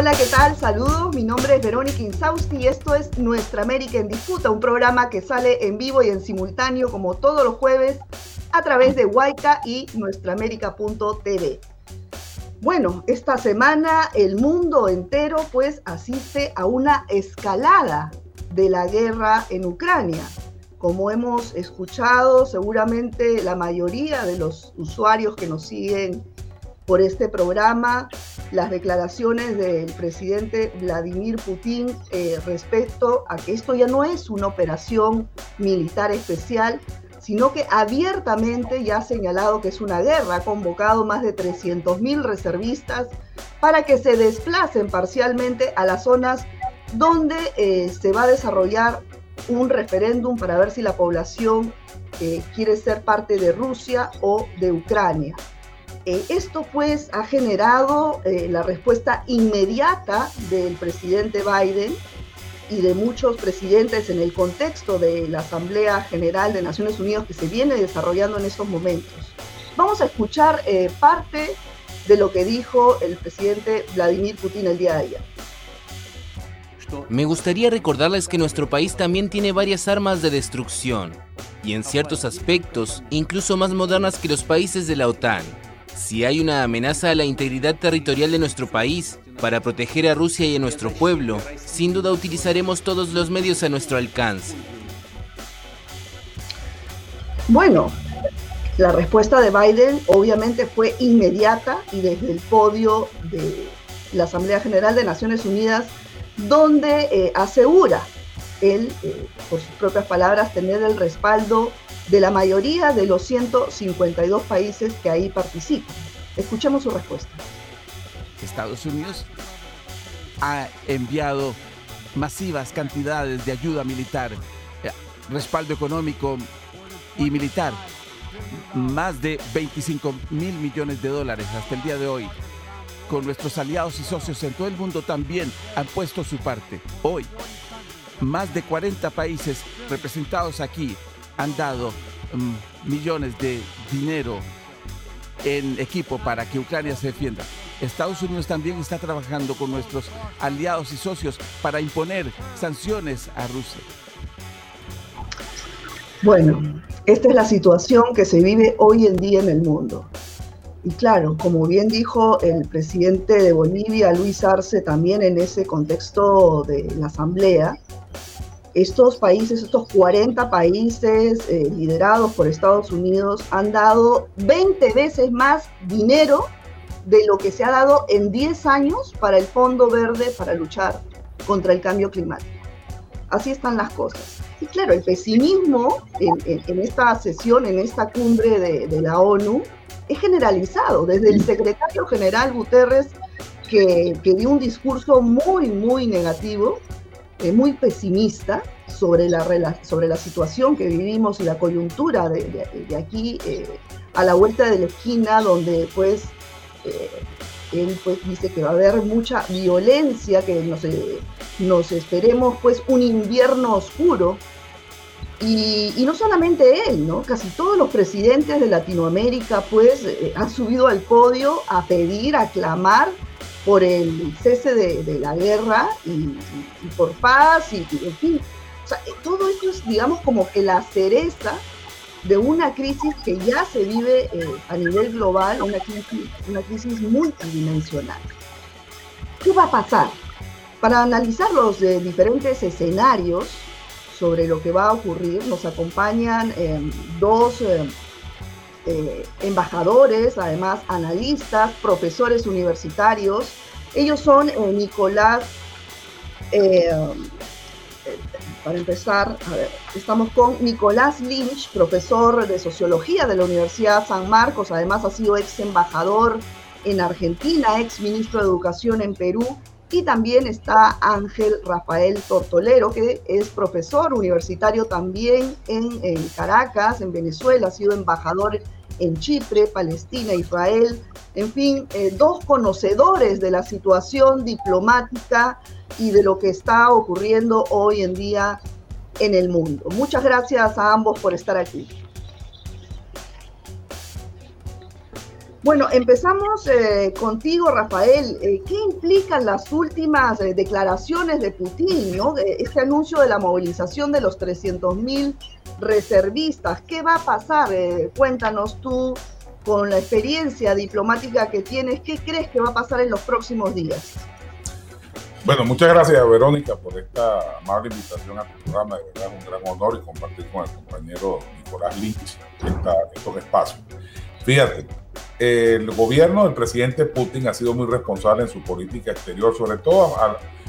Hola, ¿qué tal? Saludos, mi nombre es Verónica Insausti y esto es Nuestra América en Disputa, un programa que sale en vivo y en simultáneo como todos los jueves a través de Huayca y nuestraamérica.tv. Bueno, esta semana el mundo entero pues asiste a una escalada de la guerra en Ucrania. Como hemos escuchado, seguramente la mayoría de los usuarios que nos siguen por este programa las declaraciones del presidente Vladimir Putin eh, respecto a que esto ya no es una operación militar especial, sino que abiertamente ya ha señalado que es una guerra, ha convocado más de 300.000 reservistas para que se desplacen parcialmente a las zonas donde eh, se va a desarrollar un referéndum para ver si la población eh, quiere ser parte de Rusia o de Ucrania. Eh, esto pues ha generado eh, la respuesta inmediata del presidente Biden y de muchos presidentes en el contexto de la Asamblea General de Naciones Unidas que se viene desarrollando en estos momentos. Vamos a escuchar eh, parte de lo que dijo el presidente Vladimir Putin el día de ayer. Me gustaría recordarles que nuestro país también tiene varias armas de destrucción, y en ciertos aspectos incluso más modernas que los países de la OTAN. Si hay una amenaza a la integridad territorial de nuestro país, para proteger a Rusia y a nuestro pueblo, sin duda utilizaremos todos los medios a nuestro alcance. Bueno, la respuesta de Biden obviamente fue inmediata y desde el podio de la Asamblea General de Naciones Unidas, donde eh, asegura él, eh, por sus propias palabras, tener el respaldo de la mayoría de los 152 países que ahí participan. Escuchemos su respuesta. Estados Unidos ha enviado masivas cantidades de ayuda militar, eh, respaldo económico y militar, más de 25 mil millones de dólares hasta el día de hoy. Con nuestros aliados y socios en todo el mundo también han puesto su parte. Hoy, más de 40 países representados aquí han dado mm, millones de dinero en equipo para que Ucrania se defienda. Estados Unidos también está trabajando con nuestros aliados y socios para imponer sanciones a Rusia. Bueno, esta es la situación que se vive hoy en día en el mundo. Y claro, como bien dijo el presidente de Bolivia, Luis Arce, también en ese contexto de la Asamblea, estos países, estos 40 países eh, liderados por Estados Unidos, han dado 20 veces más dinero de lo que se ha dado en 10 años para el Fondo Verde para luchar contra el cambio climático. Así están las cosas. Y claro, el pesimismo en, esta sesión, en esta cumbre de, de, la ONU, es generalizado. Desde el secretario general Guterres, que, que dio un discurso muy, muy negativo, eh, muy pesimista sobre la, sobre la situación que vivimos y la coyuntura de, aquí eh, a la vuelta de la esquina, donde pues eh, él pues dice que va a haber mucha violencia, que nos, nos esperemos pues un invierno oscuro. Y, y, no solamente él, ¿no? Casi todos los presidentes de Latinoamérica pues han subido al podio a pedir, a clamar por el cese de, la guerra y, por paz y, en fin. Eh, todo esto es, digamos, como que la cereza de una crisis que ya se vive eh, a nivel global, una crisis, una crisis multidimensional. ¿Qué va a pasar? Para analizar los eh, diferentes escenarios sobre lo que va a ocurrir, nos acompañan dos eh, embajadores, además analistas, profesores universitarios. Ellos son eh, Nicolás, eh, para empezar, estamos con Nicolás Lynch, profesor de sociología de la Universidad San Marcos, además ha sido ex embajador en Argentina, ex ministro de Educación en Perú, y también está Ángel Rafael Tortolero, que es profesor universitario también en, Caracas, en Venezuela, ha sido embajador en Chipre, Palestina, Israel, en fin, eh, dos conocedores de la situación diplomática y de lo que está ocurriendo hoy en día en el mundo. Muchas gracias a ambos por estar aquí. Bueno, empezamos eh, contigo, Rafael. Eh, ¿Qué implican las últimas eh, declaraciones de Putin, ¿no? este anuncio de la movilización de los 300.000 reservistas? ¿Qué va a pasar? cuéntanos tú, con la experiencia diplomática que tienes, ¿qué crees que va a pasar en los próximos días? Bueno, muchas gracias, Verónica, por esta amable invitación a tu programa. De verdad, es un gran honor y compartir con el compañero Nicolás Lynch estos espacios. Fíjate, el gobierno del presidente Putin ha sido muy responsable en su política exterior, sobre todo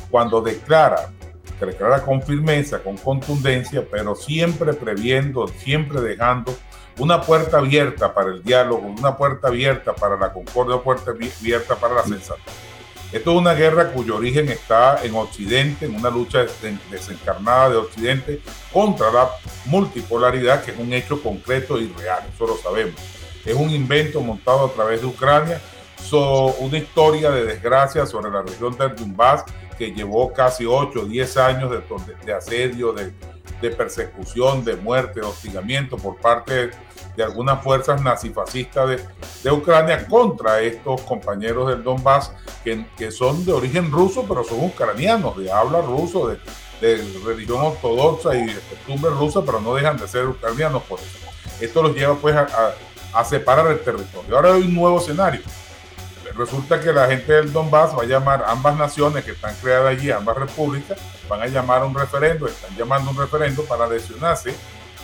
cuando declara, que declara con firmeza, con contundencia, pero siempre previendo, siempre dejando una puerta abierta para el diálogo, una puerta abierta para la concordia, una puerta abierta para la sensatez. Esto es una guerra cuyo origen está en Occidente, en una lucha desencarnada de Occidente contra la multipolaridad, que es un hecho concreto y real, eso lo sabemos es un invento montado a través de Ucrania, so, una historia de desgracia sobre la región del Donbass que llevó casi 8 o 10 años de, asedio, de, persecución, de muerte, de hostigamiento por parte de, algunas fuerzas nazifascistas de, de, Ucrania contra estos compañeros del Donbass que, son de origen ruso, pero son ucranianos, de habla ruso, de, religión ortodoxa y de costumbre rusa, pero no dejan de ser ucranianos por eso. Esto los lleva pues a separar el territorio. Ahora hay un nuevo escenario. Resulta que la gente del Donbass va a llamar ambas naciones que están creadas allí, ambas repúblicas, van a llamar a un referendo, están llamando un referendo para adicionarse,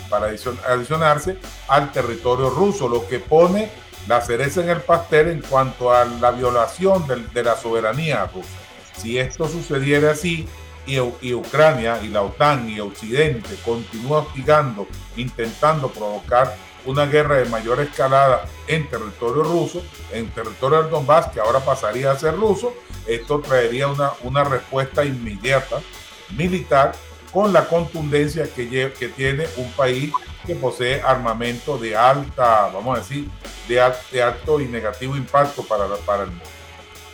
para adicionarse al territorio ruso, lo que pone la cereza en el pastel en cuanto a la violación de, la soberanía rusa. Si esto sucediera así, y, Ucrania y la OTAN y Occidente continúan hostigando, intentando provocar una guerra de mayor escalada en territorio ruso, en territorio del Donbass, que ahora pasaría a ser ruso, esto traería una, una respuesta inmediata militar con la contundencia que, tiene un país que posee armamento de alta, vamos a decir, de, de alto y negativo impacto para, para el mundo.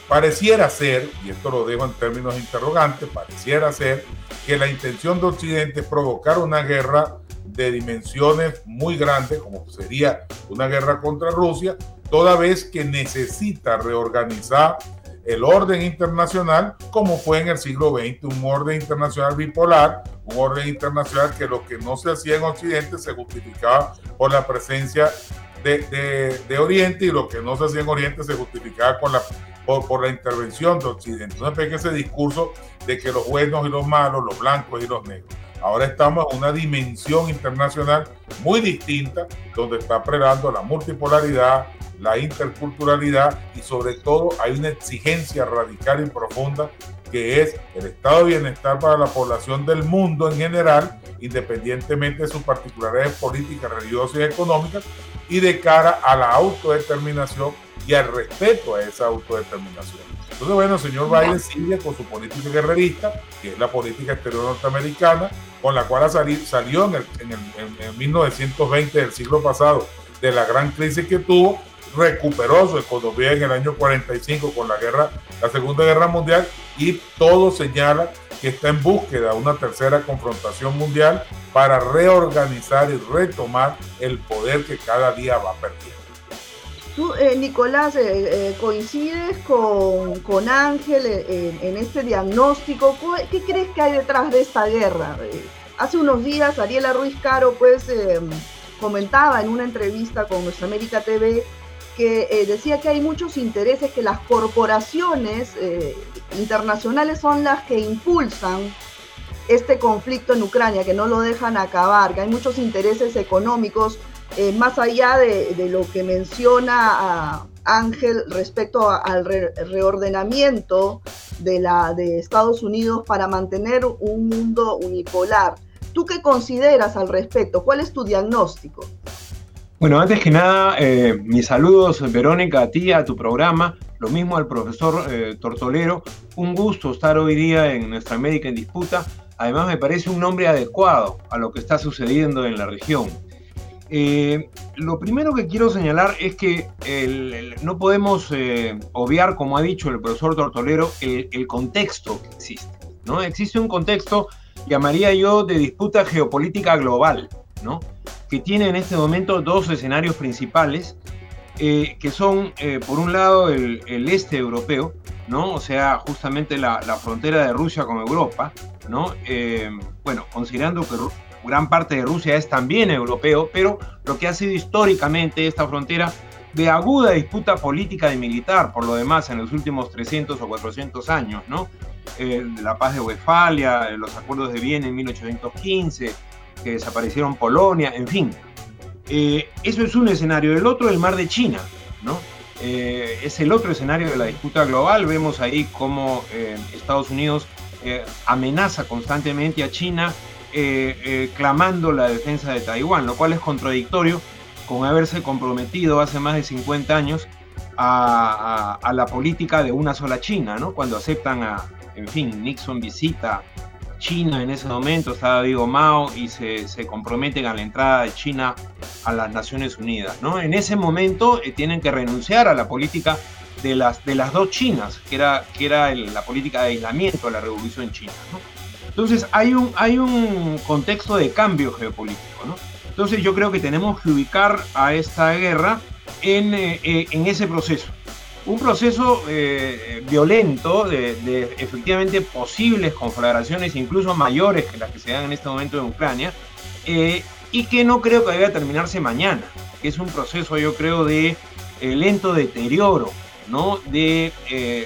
Pareciera ser, y esto lo dejo en términos interrogantes, pareciera ser que la intención de Occidente es provocar una guerra de dimensiones muy grandes, como sería una guerra contra Rusia, toda vez que necesita reorganizar el orden internacional como fue en el siglo XX, un orden internacional bipolar, un orden internacional que lo que no se hacía en Occidente se justificaba por la presencia de, de, Oriente y lo que no se hacía en Oriente se justificaba con la, por, por la intervención de Occidente. Entonces, ese discurso de que los buenos y los malos, los blancos y los negros. Ahora estamos en una dimensión internacional muy distinta, donde está prelando la multipolaridad, la interculturalidad y sobre todo hay una exigencia radical y profunda que es el estado de bienestar para la población del mundo en general, independientemente de sus particularidades políticas, religiosas y económicas, y de cara a la autodeterminación y al respeto a esa autodeterminación. Entonces, bueno, el señor Biden sigue con su política guerrerista, que es la política exterior norteamericana, con la cual salió en, el, en, 1920 del siglo pasado de la gran crisis que tuvo, recuperó su economía en el año 45 con la guerra, la Segunda Guerra Mundial y todo señala que está en búsqueda de una tercera confrontación mundial para reorganizar y retomar el poder que cada día va perdiendo. Tú, eh, Nicolás, eh, eh, coincides con, con Ángel en, este diagnóstico. ¿Qué crees que hay detrás de esta guerra? hace unos días Ariela Ruiz Caro pues comentaba en una entrevista con Nuestra América TV que decía que hay muchos intereses, que las corporaciones internacionales son las que impulsan este conflicto en Ucrania, que no lo dejan acabar, que hay muchos intereses económicos eh, más allá de, lo que menciona Ángel respecto al reordenamiento de Estados Unidos para mantener un mundo unipolar. ¿Tú qué consideras al respecto? ¿Cuál es tu diagnóstico? Bueno, antes que nada, eh, mis saludos, Verónica, a ti, a tu programa, lo mismo al profesor eh, Tortolero. Un gusto estar hoy día en Nuestra América en Disputa. Además, me parece un nombre adecuado a lo que está sucediendo en la región. Eh, lo primero que quiero señalar es que no podemos eh, obviar, como ha dicho el profesor Tortolero, el, contexto que existe. ¿no? Existe un contexto, llamaría yo, de disputa geopolítica global, ¿no? que tiene en este momento dos escenarios principales. eh, que son, eh, por un lado, el, este europeo, ¿no? O sea, justamente la, frontera de Rusia con Europa, ¿no? bueno, considerando que gran parte de Rusia es también europeo, pero lo que ha sido históricamente esta frontera de aguda disputa política y militar, por lo demás, en los últimos 300 o 400 años, ¿no? Eh, la paz de Westfalia, eh, los acuerdos de Viena en 1815, que desaparecieron Polonia, en fin. Eh, eso es un escenario. El otro, el mar de China, ¿no? es el otro escenario de la disputa global. Vemos ahí cómo Estados Unidos amenaza constantemente a China clamando la defensa de Taiwán, lo cual es contradictorio con haberse comprometido hace más de 50 años a, la política de una sola China, ¿no? Cuando aceptan a, en fin, Nixon visita China en ese momento, estaba Diego Mao y se, se, comprometen a la entrada de China a las Naciones Unidas, ¿no? En ese momento eh, tienen que renunciar a la política de las, de las dos Chinas, que era, que era la política de aislamiento de la revolución china, ¿no? Entonces hay un, hay un contexto de cambio geopolítico, ¿no? Entonces yo creo que tenemos que ubicar a esta guerra en, eh, eh, en ese proceso. Un proceso eh, violento de, efectivamente posibles conflagraciones incluso mayores que las que se dan en este momento en Ucrania y que no creo que deba terminarse mañana, que es un proceso yo creo de lento deterioro ¿no? de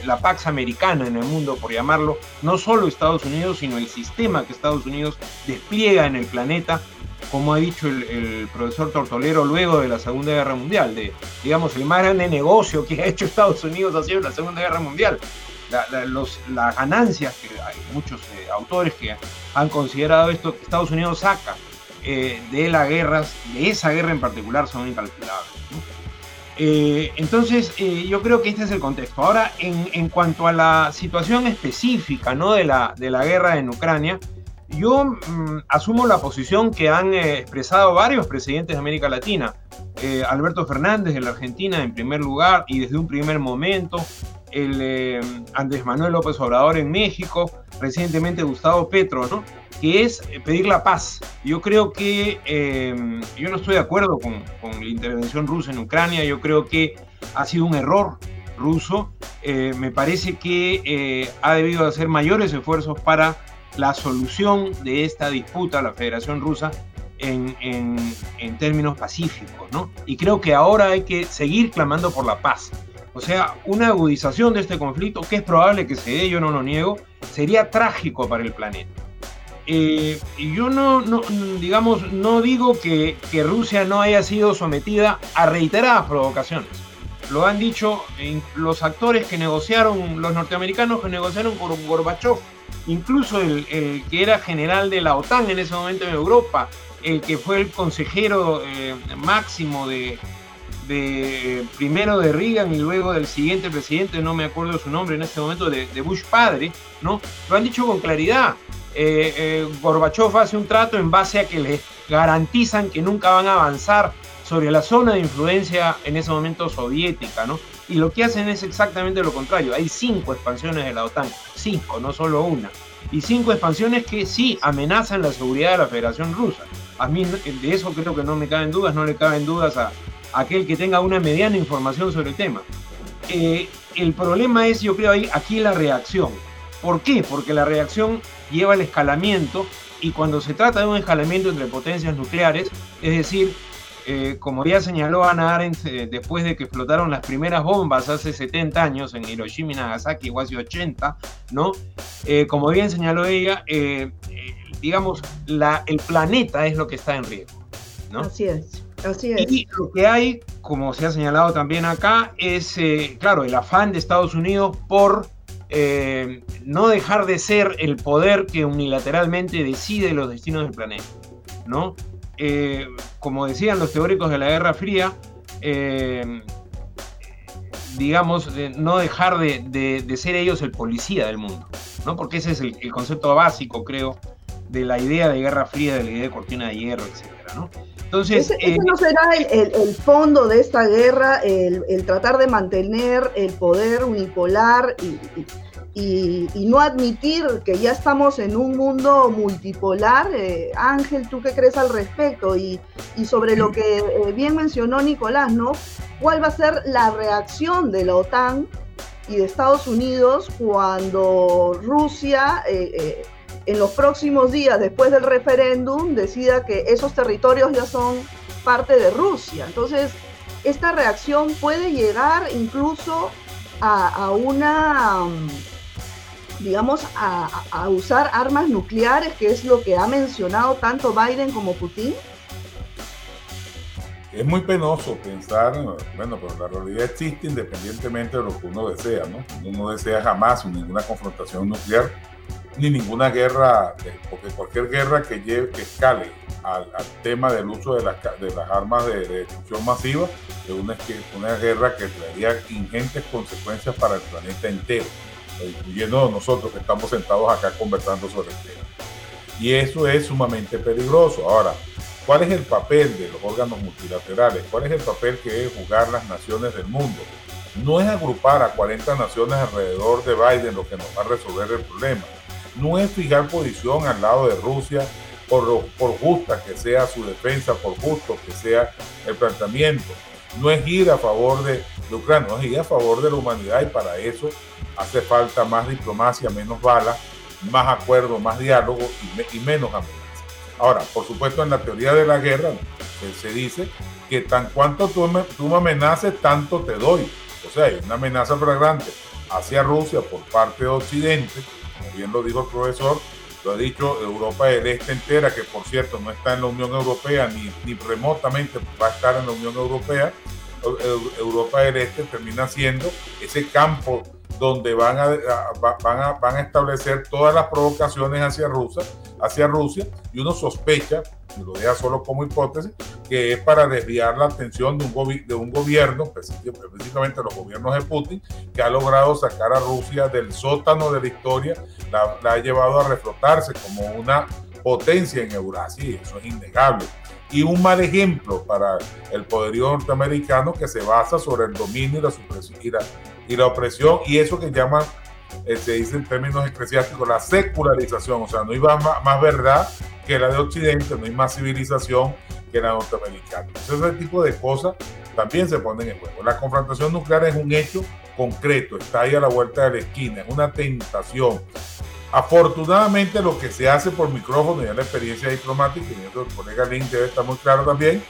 la Pax Americana en el mundo, por llamarlo, no solo Estados Unidos, sino el sistema que Estados Unidos despliega en el planeta como ha dicho el, profesor Tortolero luego de la Segunda Guerra Mundial, de, digamos, el más grande negocio que ha hecho Estados Unidos ha sido la Segunda Guerra Mundial. las ganancias que hay muchos eh, autores que han considerado esto que Estados Unidos saca eh, de la guerra, de esa guerra en particular, son incalculables. Eh, entonces, yo creo que este es el contexto. Ahora, en, cuanto a la situación específica ¿no? de, la, de la guerra en Ucrania, yo mm, asumo la posición que han eh, expresado varios presidentes de América Latina. Eh, Alberto Fernández de la Argentina en primer lugar y desde un primer momento, el eh, Andrés Manuel López Obrador en México, recientemente Gustavo Petro, ¿no? Que es pedir la paz. Yo creo que yo no estoy de acuerdo con, la intervención rusa en Ucrania, yo creo que ha sido un error ruso. me parece que ha debido hacer mayores esfuerzos para la solución de esta disputa la Federación Rusa en, en, términos pacíficos, ¿no? Y creo que ahora hay que seguir clamando por la paz. O sea, una agudización de este conflicto, que es probable que se dé, yo no lo niego, sería trágico para el planeta. Eh, yo no, digamos, no digo que, que, Rusia no haya sido sometida a reiteradas provocaciones. Lo han dicho los actores que negociaron, los norteamericanos que negociaron con Gorbachev incluso el, que era general de la OTAN en ese momento en Europa, el que fue el consejero eh, máximo de, primero de Reagan y luego del siguiente presidente, no me acuerdo su nombre en este momento, de, Bush padre, ¿no? Lo han dicho con claridad. Eh, eh, Gorbachev hace un trato en base a que le garantizan que nunca van a avanzar sobre la zona de influencia en ese momento soviética, ¿no? Y lo que hacen es exactamente lo contrario. Hay cinco expansiones de la OTAN, cinco, no solo una. Y cinco expansiones que sí amenazan la seguridad de la Federación Rusa. A mí de eso creo que no me caben dudas, no le caben dudas a, aquel que tenga una mediana información sobre el tema. Eh, el problema es, yo creo, ahí, aquí la reacción. ¿Por qué? Porque la reacción lleva al escalamiento y cuando se trata de un escalamiento entre potencias nucleares, es decir, eh, como ya señaló Ana Arendt, eh, después de que explotaron las primeras bombas hace 70 años en Hiroshima y Nagasaki, o hace 80, ¿no? Como bien señaló ella, digamos, el planeta es lo que está en riesgo, ¿no? Así es. Y lo que hay, como se ha señalado también acá, es, claro, el afán de Estados Unidos por no dejar de ser el poder que unilateralmente decide los destinos del planeta, ¿no? Eh, como decían los teóricos de la Guerra Fría, eh, digamos, no dejar de, ser ellos el policía del mundo, ¿no? Porque ese es el, concepto básico, creo, de la idea de Guerra Fría, de la idea de cortina de hierro, etcétera, ¿no? Entonces, ese, eh, no será el, fondo de esta guerra, el, tratar de mantener el poder unipolar y y, no admitir que ya estamos en un mundo multipolar. Eh, Ángel, ¿tú qué crees al respecto? Y, sobre lo que eh, bien mencionó Nicolás, ¿no? ¿Cuál va a ser la reacción de la OTAN y de Estados Unidos cuando Rusia eh, en los próximos días, después del referéndum, decida que esos territorios ya son parte de Rusia? Entonces, esta reacción puede llegar incluso a una digamos, a, usar armas nucleares, que es lo que ha mencionado tanto Biden como Putin? Es muy penoso pensar, bueno, pero la realidad existe independientemente de lo que uno desea, ¿no? Uno no desea jamás ninguna confrontación nuclear, ni ninguna guerra, porque cualquier guerra que, lleve, que escale al, tema del uso de las, de las armas de, destrucción masiva es una, una guerra que traería ingentes consecuencias para el planeta entero incluyendo nosotros que estamos sentados acá conversando sobre el tema. Y eso es sumamente peligroso. Ahora, ¿cuál es el papel de los órganos multilaterales? ¿Cuál es el papel que deben jugar las naciones del mundo? No es agrupar a 40 naciones alrededor de Biden lo que nos va a resolver el problema. No es fijar posición al lado de Rusia por, justa que sea su defensa, por justo que sea el planteamiento. No es ir a favor de, Ucrania, no es ir a favor de la humanidad y para eso hace falta más diplomacia, menos balas, más acuerdo, más diálogo y, menos amenazas. Ahora, por supuesto, en la teoría de la guerra se dice que tan cuanto tú me, tú me amenaces, tanto te doy. O sea, hay una amenaza flagrante hacia Rusia por parte de Occidente, como bien lo dijo el profesor, lo ha dicho Europa del Este entera, que por cierto no está en la Unión Europea ni, ni remotamente va a estar en la Unión Europea. Europa del Este termina siendo ese campo donde van a, van van a establecer todas las provocaciones hacia Rusia, hacia Rusia y uno sospecha, lo deja solo como hipótesis, que es para desviar la atención de un, de un gobierno, específicamente los gobiernos de Putin, que ha logrado sacar a Rusia del sótano de la historia, la, ha llevado a reflotarse como una potencia en Eurasia y eso es innegable. Y un mal ejemplo para el poderío norteamericano que se basa sobre el dominio y la supresión y la, opresión y eso que llaman, eh, se dice en términos eclesiásticos, la secularización. O sea, no más, más verdad que la de Occidente, no hay más civilización que la norteamericana. Ese tipo de cosas también se ponen en juego. La confrontación nuclear es un hecho concreto, está ahí a la vuelta de la esquina, es una tentación. Afortunadamente lo que se hace por micrófono, ya la experiencia diplomática, y el colega Link debe estar muy claro también,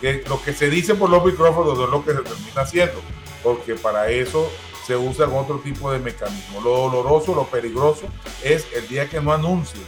que lo que se dice por los micrófonos no es lo que se termina haciendo porque para eso se usan otro tipo de mecanismos. Lo doloroso, lo peligroso es el día que no anuncien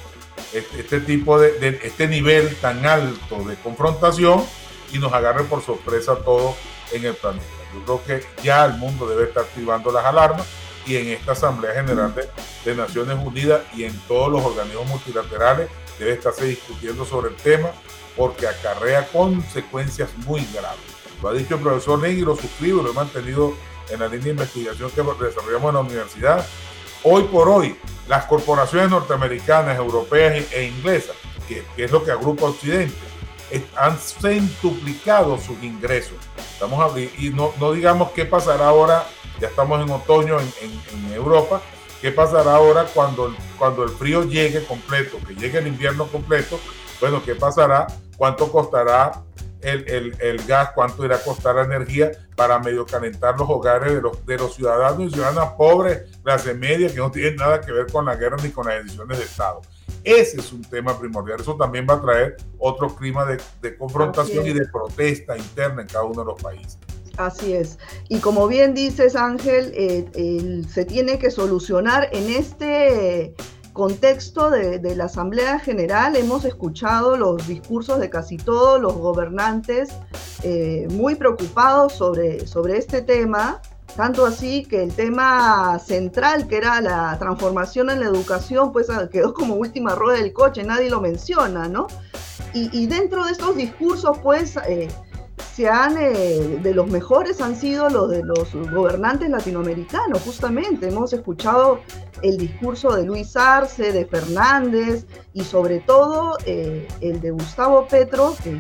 este, tipo de, este nivel tan alto de confrontación y nos agarre por sorpresa todo en el planeta. Yo creo que ya el mundo debe estar activando las alarmas y en esta Asamblea General de, de Naciones Unidas y en todos los organismos multilaterales debe estarse discutiendo sobre el tema porque acarrea consecuencias muy graves. Lo ha dicho el profesor Negri, lo suscribo, lo he mantenido en la línea de investigación que desarrollamos en la universidad. Hoy por hoy, las corporaciones norteamericanas, europeas e inglesas, que, es lo que agrupa Occidente, han centuplicado sus ingresos. Estamos y no, no, digamos qué pasará ahora, ya estamos en otoño en, en, Europa, qué pasará ahora cuando, cuando el frío llegue completo, que llegue el invierno completo, bueno, qué pasará, cuánto costará el, el, gas, cuánto irá a costar la energía para medio calentar los hogares de los, de los ciudadanos y ciudadanas pobres, clase media, que no tienen nada que ver con la guerra ni con las decisiones de Estado. Ese es un tema primordial. Eso también va a traer otro clima de, de confrontación y de protesta interna en cada uno de los países. Así es. Y como bien dices, Ángel, eh, se tiene que solucionar en este contexto de, la Asamblea General hemos escuchado los discursos de casi todos los gobernantes eh, muy preocupados sobre, sobre este tema, tanto así que el tema central, que era la transformación en la educación, pues ah, quedó como última rueda del coche, nadie lo menciona, ¿no? Y, dentro de estos discursos, pues... Eh, se han, eh, de los mejores han sido los de los gobernantes latinoamericanos, justamente. Hemos escuchado el discurso de Luis Arce, de Fernández y sobre todo eh, el de Gustavo Petro, que,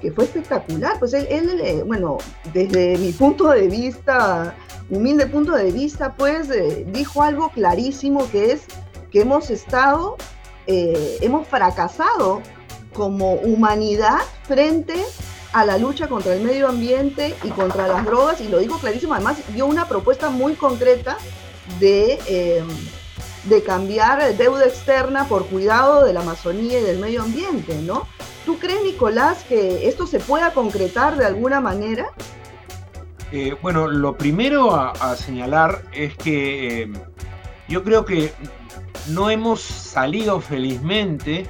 que fue espectacular. Pues él, él, bueno, desde mi punto de vista, humilde punto de vista, pues eh, dijo algo clarísimo que es que hemos estado, eh, hemos fracasado como humanidad frente a la lucha contra el medio ambiente y contra las drogas, y lo dijo clarísimo, además dio una propuesta muy concreta de, em, de cambiar deuda externa por cuidado de la Amazonía y del medio ambiente, ¿no? ¿Tú crees, Nicolás, que esto se pueda concretar de alguna manera? Eh, bueno, lo primero a, señalar es que em, yo creo que no hemos salido felizmente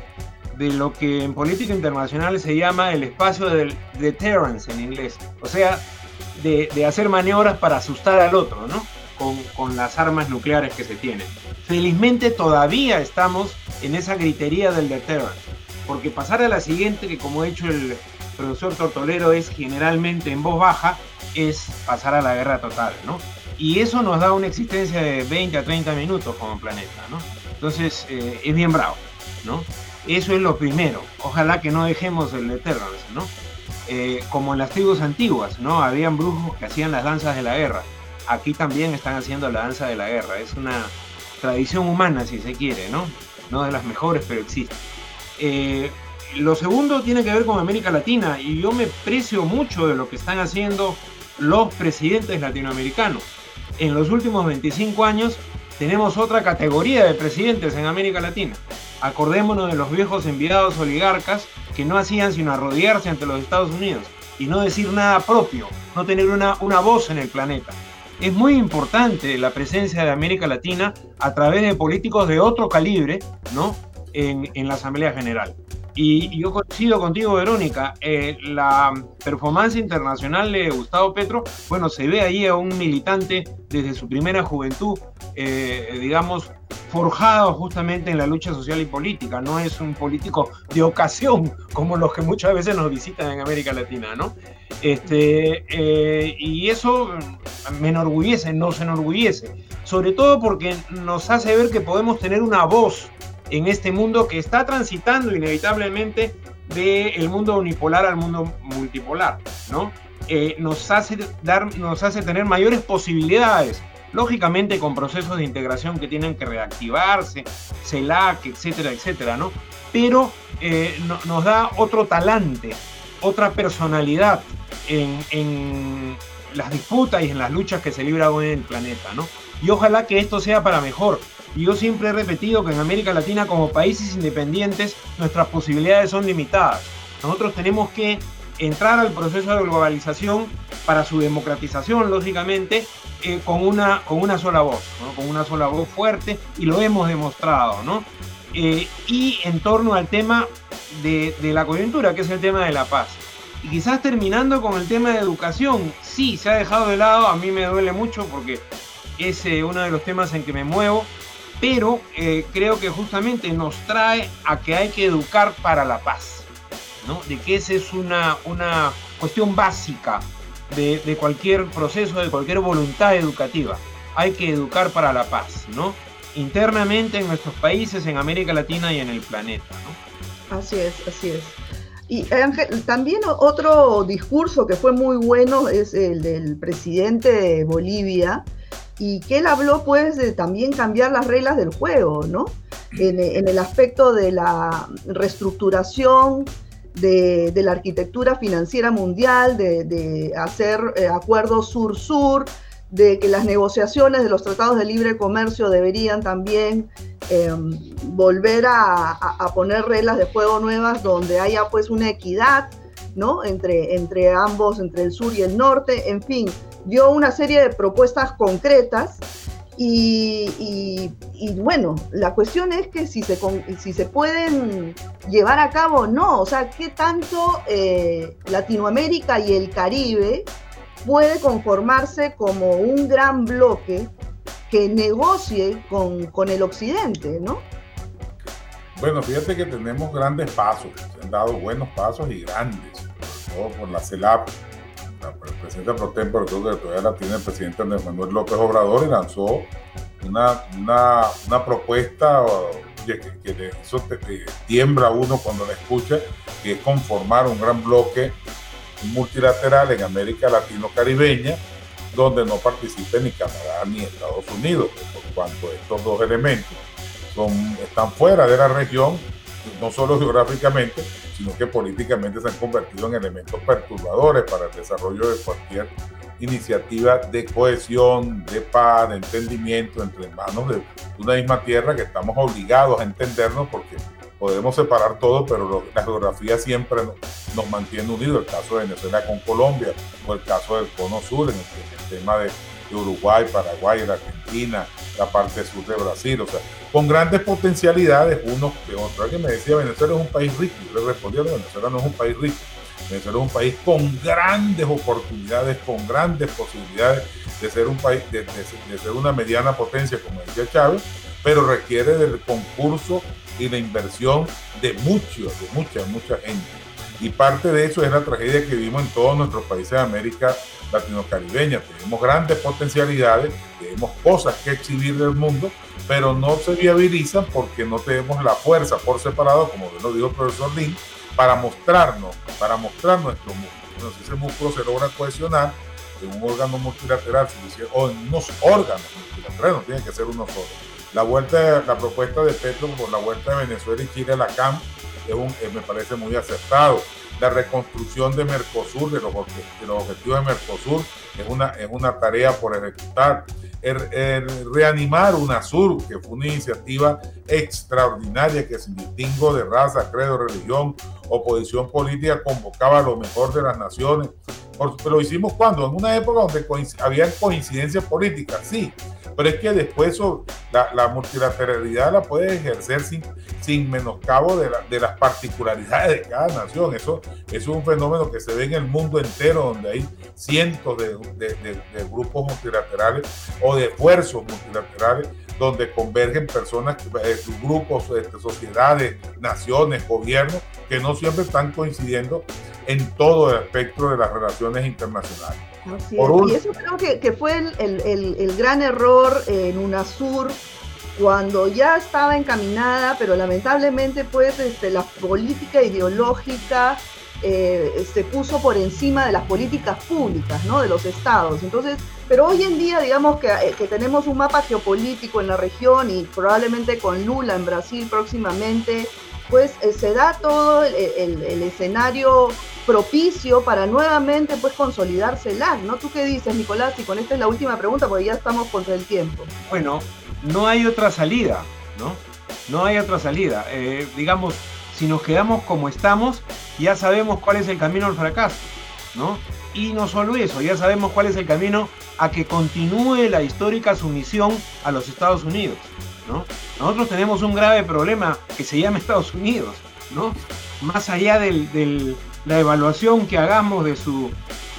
de lo que en política internacional se llama el espacio del deterrence en inglés, o sea, de, hacer maniobras para asustar al otro, ¿no? Con, con, las armas nucleares que se tienen. Felizmente todavía estamos en esa gritería del deterrence, porque pasar a la siguiente, que como ha hecho el profesor Tortolero, es generalmente en voz baja, es pasar a la guerra total, ¿no? Y eso nos da una existencia de 20 a 30 minutos como planeta, ¿no? Entonces eh, es bien bravo, ¿no? Eso es lo primero. Ojalá que no dejemos el Eternals, ¿no? Eh, como en las tribus antiguas, ¿no? Habían brujos que hacían las danzas de la guerra. Aquí también están haciendo la danza de la guerra. Es una tradición humana, si se quiere, ¿no? No de las mejores, pero existe. Eh, lo segundo tiene que ver con América Latina y yo me precio mucho de lo que están haciendo los presidentes latinoamericanos. En los últimos 25 años tenemos otra categoría de presidentes en América Latina. Acordémonos de los viejos enviados oligarcas que no hacían sino arrodillarse ante los Estados Unidos y no decir nada propio, no tener una, una voz en el planeta. Es muy importante la presencia de América Latina a través de políticos de otro calibre ¿no? en, en la Asamblea General. Y yo coincido contigo, Verónica, eh, la performance internacional de Gustavo Petro, bueno, se ve ahí a un militante desde su primera juventud, eh, digamos, forjado justamente en la lucha social y política, no es un político de ocasión como los que muchas veces nos visitan en América Latina, ¿no? Este, eh, y eso me enorgullece, nos enorgullece, sobre todo porque nos hace ver que podemos tener una voz en este mundo que está transitando inevitablemente del mundo unipolar al mundo multipolar, ¿no? Eh, nos, hace dar, nos hace tener mayores posibilidades, lógicamente con procesos de integración que tienen que reactivarse, CELAC, etcétera, etcétera, ¿no? Pero eh, nos da otro talante, otra personalidad en, en, las disputas y en las luchas que se libran hoy en el planeta, ¿no? Y ojalá que esto sea para mejor, y yo siempre he repetido que en América Latina como países independientes nuestras posibilidades son limitadas. Nosotros tenemos que entrar al proceso de globalización para su democratización, lógicamente, eh, con, una, con una sola voz, con una sola voz fuerte, y lo hemos demostrado. ¿no? Eh, y en torno al tema de, de, la coyuntura, que es el tema de la paz. Y quizás terminando con el tema de educación, sí, se ha dejado de lado, a mí me duele mucho porque es eh, uno de los temas en que me muevo, pero eh, creo que justamente nos trae a que hay que educar para la paz, ¿no? De que esa es una, una cuestión básica de, de, cualquier proceso, de cualquier voluntad educativa. Hay que educar para la paz, ¿no? Internamente en nuestros países, en América Latina y en el planeta. Así es, así es. Y Ángel, también otro discurso que fue muy bueno es el del presidente de Bolivia, y que él habló pues de también cambiar las reglas del juego, ¿no? En, el aspecto de la reestructuración de, la arquitectura financiera mundial, de, hacer eh, acuerdos sur-sur, de que las negociaciones de los tratados de libre comercio deberían también em, volver a, a, poner reglas de juego nuevas donde haya pues una equidad, ¿no? Entre, entre ambos, entre el sur y el norte, en fin, dio una serie de propuestas concretas y, bueno, la cuestión es que si se, si se pueden llevar a cabo o no, o sea, qué tanto eh, Latinoamérica y el Caribe puede conformarse como un gran bloque que negocie con, con el Occidente, ¿no? Bueno, fíjate que tenemos grandes pasos, se han dado buenos pasos y grandes, sobre todo por la CELAP, el presidente pro tempore, creo que todavía la tiene el presidente Andrés Manuel López Obrador y lanzó una, una, propuesta que, eso te, tiembla uno cuando la escucha, que es conformar un gran bloque multilateral en América Latino-Caribeña, donde no participe ni Canadá ni Estados Unidos, por cuanto estos dos elementos son, están fuera de la región, no solo geográficamente, sino que políticamente se han convertido en elementos perturbadores para el desarrollo de cualquier iniciativa de cohesión, de paz, de entendimiento entre hermanos de una misma tierra que estamos obligados a entendernos porque podemos separar todo, pero la geografía siempre nos, mantiene unidos. El caso de Venezuela con Colombia, o el caso del Cono Sur, en el, tema de, Uruguay, Paraguay, Argentina, la parte sur de Brasil, o sea, con grandes potencialidades, uno de otro. Alguien me decía, Venezuela es un país rico. Yo le respondía, Venezuela no es un país rico. Venezuela es un país con grandes oportunidades, con grandes posibilidades de ser un país, de, de ser una mediana potencia, como decía Chávez, pero requiere del concurso y la inversión de muchos, de mucha, mucha gente. Y parte de eso es la tragedia que vivimos en todos nuestros países de América latino-caribeña. Tenemos grandes potencialidades, tenemos cosas que exhibir del mundo, pero no se viabilizan porque no tenemos la fuerza por separado, como lo dijo el profesor Lin, para mostrarnos, para mostrar nuestro músculo. Entonces, ese músculo se logra cohesionar en un órgano multilateral o en unos órganos multilaterales, no tiene que ser uno solo la vuelta, la propuesta de Petro por la vuelta de Venezuela y Chile a la CAM es un, me parece muy acertado. La reconstrucción de Mercosur, de los, objetivos de Mercosur, es una, es una tarea por ejecutar. El, reanimar UNASUR, que fue una iniciativa extraordinaria que sin distingo de raza, credo, religión o posición política convocaba a lo mejor de las naciones. Pero lo hicimos cuando? En una época donde había coincidencias políticas, sí, pero es que después la, multilateralidad la puede ejercer sin, sin menoscabo de, de, las particularidades de cada nación. Eso, es un fenómeno que se ve en el mundo entero, donde hay cientos de grupos multilaterales o de esfuerzos multilaterales donde convergen personas, eh, grupos, este, sociedades, naciones, gobiernos, que no siempre están coincidiendo en todo el espectro de las relaciones internacionales. Y eso creo que, fue el, gran error en UNASUR cuando ya estaba encaminada, pero lamentablemente pues este, la política ideológica eh, se puso por encima de las políticas públicas, ¿no? De los estados. Entonces, pero hoy en día, digamos que, eh, que tenemos un mapa geopolítico en la región y probablemente con Lula en Brasil próximamente, pues eh, se da todo el, escenario propicio para nuevamente pues consolidarse el LAC, ¿no? ¿Tú qué dices, Nicolás? Y con esta es la última pregunta porque ya estamos contra el tiempo. Bueno, no hay otra salida, ¿no? No hay otra salida. Digamos, si nos quedamos como estamos, ya sabemos cuál es el camino al fracaso, ¿no? Y no solo eso, ya sabemos cuál es el camino a que continúe la histórica sumisión a los Estados Unidos, ¿no? Nosotros tenemos un grave problema que se llama Estados Unidos, ¿no? Más allá de la evaluación que hagamos de su,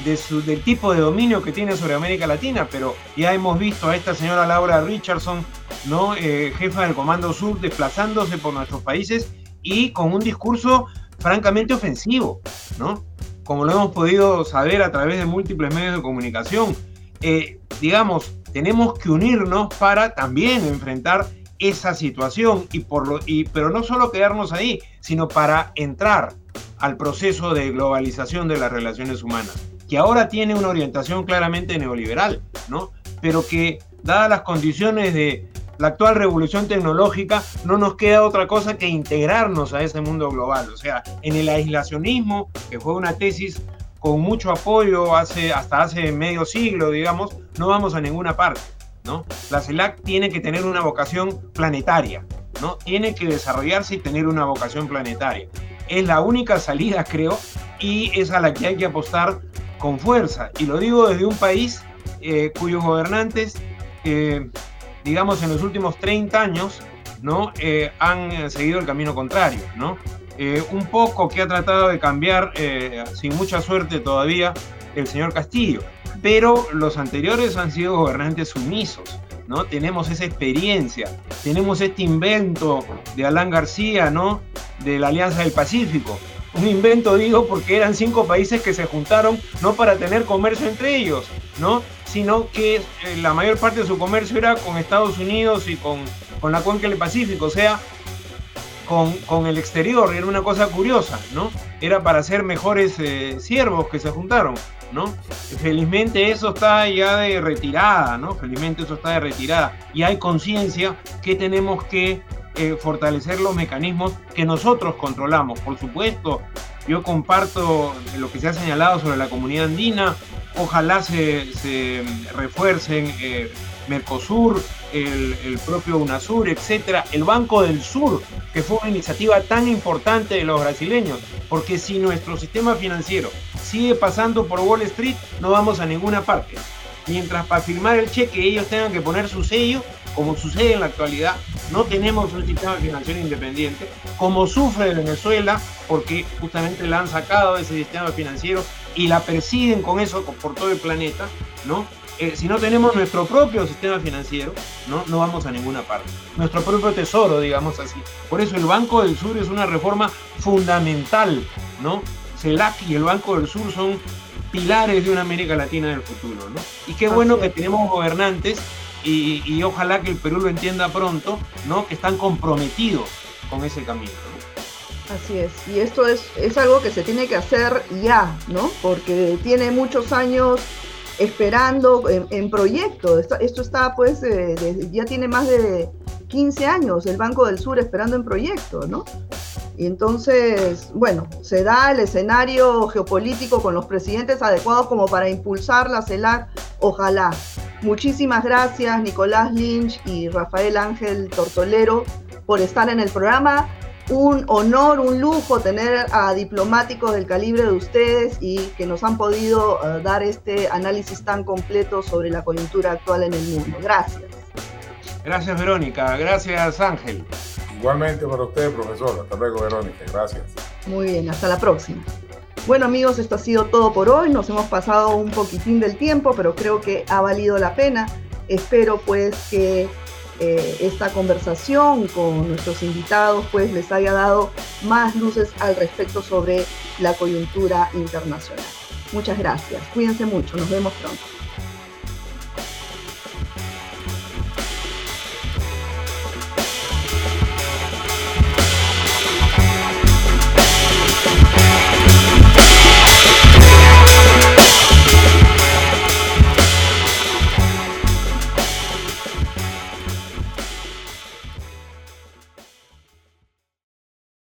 de su, del tipo de dominio que tiene sobre América Latina, pero ya hemos visto a esta señora Laura Richardson, ¿no? Eh, jefa del Comando Sur, desplazándose por nuestros países y con un discurso francamente ofensivo, ¿no? Como lo hemos podido saber a través de múltiples medios de comunicación. Eh, digamos, tenemos que unirnos para también enfrentar esa situación y por lo, y, pero no solo quedarnos ahí, sino para entrar al proceso de globalización de las relaciones humanas, que ahora tiene una orientación claramente neoliberal, ¿no? Pero que, dadas las condiciones de la actual revolución tecnológica, no nos queda otra cosa que integrarnos a ese mundo global. O sea, en el aislacionismo, que fue una tesis con mucho apoyo hace, hasta hace medio siglo, digamos, no vamos a ninguna parte. ¿no? La CELAC tiene que tener una vocación planetaria, ¿no? Tiene que desarrollarse y tener una vocación planetaria. Es la única salida, creo, y es a la que hay que apostar con fuerza. Y lo digo desde un país eh, cuyos gobernantes eh, digamos, en los últimos 30 años, ¿no? Eh, han eh, seguido el camino contrario, ¿no? Eh, un poco que ha tratado de cambiar, sin mucha suerte todavía, el señor Castillo, pero los anteriores han sido gobernantes sumisos, ¿no? Tenemos esa experiencia, tenemos este invento de Alan García, ¿no? De la Alianza del Pacífico. Un invento, digo, porque eran cinco países que se juntaron no para tener comercio entre ellos, ¿no? sino que eh, la mayor parte de su comercio era con Estados Unidos y con, con la cuenca del Pacífico. O sea, con, con, el exterior, era una cosa curiosa, ¿no? Era para ser mejores eh, siervos que se juntaron, ¿no? Felizmente eso está ya de retirada, ¿no? Felizmente eso está de retirada y hay conciencia que tenemos que eh, fortalecer los mecanismos que nosotros controlamos. Por supuesto, yo comparto lo que se ha señalado sobre la comunidad andina, ojalá se, refuercen eh, Mercosur, el, propio UNASUR, etcétera, el Banco del Sur, que fue una iniciativa tan importante de los brasileños, porque si nuestro sistema financiero sigue pasando por Wall Street, no vamos a ninguna parte. Mientras para firmar el cheque ellos tengan que poner su sello, como sucede en la actualidad, no tenemos un sistema financiero independiente, como sufre Venezuela, porque justamente la han sacado de ese sistema financiero y la persiguen con eso por todo el planeta, ¿no? Eh, si no tenemos nuestro propio sistema financiero, ¿no? no vamos a ninguna parte. Nuestro propio tesoro, digamos así. Por eso el Banco del Sur es una reforma fundamental, ¿no? CELAC y el Banco del Sur son pilares de una América Latina del futuro, ¿no? Y qué bueno que tenemos gobernantes y, ojalá que el Perú lo entienda pronto, ¿no? Que están comprometidos con ese camino. Así es, y esto es, es algo que se tiene que hacer ya, ¿no? Porque tiene muchos años esperando en, proyecto. Esto, está, pues, eh, ya tiene más de 15 años el Banco del Sur esperando en proyecto, ¿no? Y entonces, bueno, se da el escenario geopolítico con los presidentes adecuados como para impulsar la CELAC, ojalá. Muchísimas gracias Nicolás Lynch y Rafael Ángel Tortolero por estar en el programa un honor, un lujo tener a diplomáticos del calibre de ustedes y que nos han podido eh, dar este análisis tan completo sobre la coyuntura actual en el mundo. Gracias. Gracias, Verónica. Gracias, Ángel. Igualmente para usted, profesor. Hasta luego, Verónica. Gracias. Muy bien, hasta la próxima. Bueno amigos, esto ha sido todo por hoy. Nos hemos pasado un poquitín del tiempo, pero creo que ha valido la pena. Espero pues que eh, esta conversación con nuestros invitados pues les haya dado más luces al respecto sobre la coyuntura internacional. Muchas gracias, cuídense mucho, nos vemos pronto.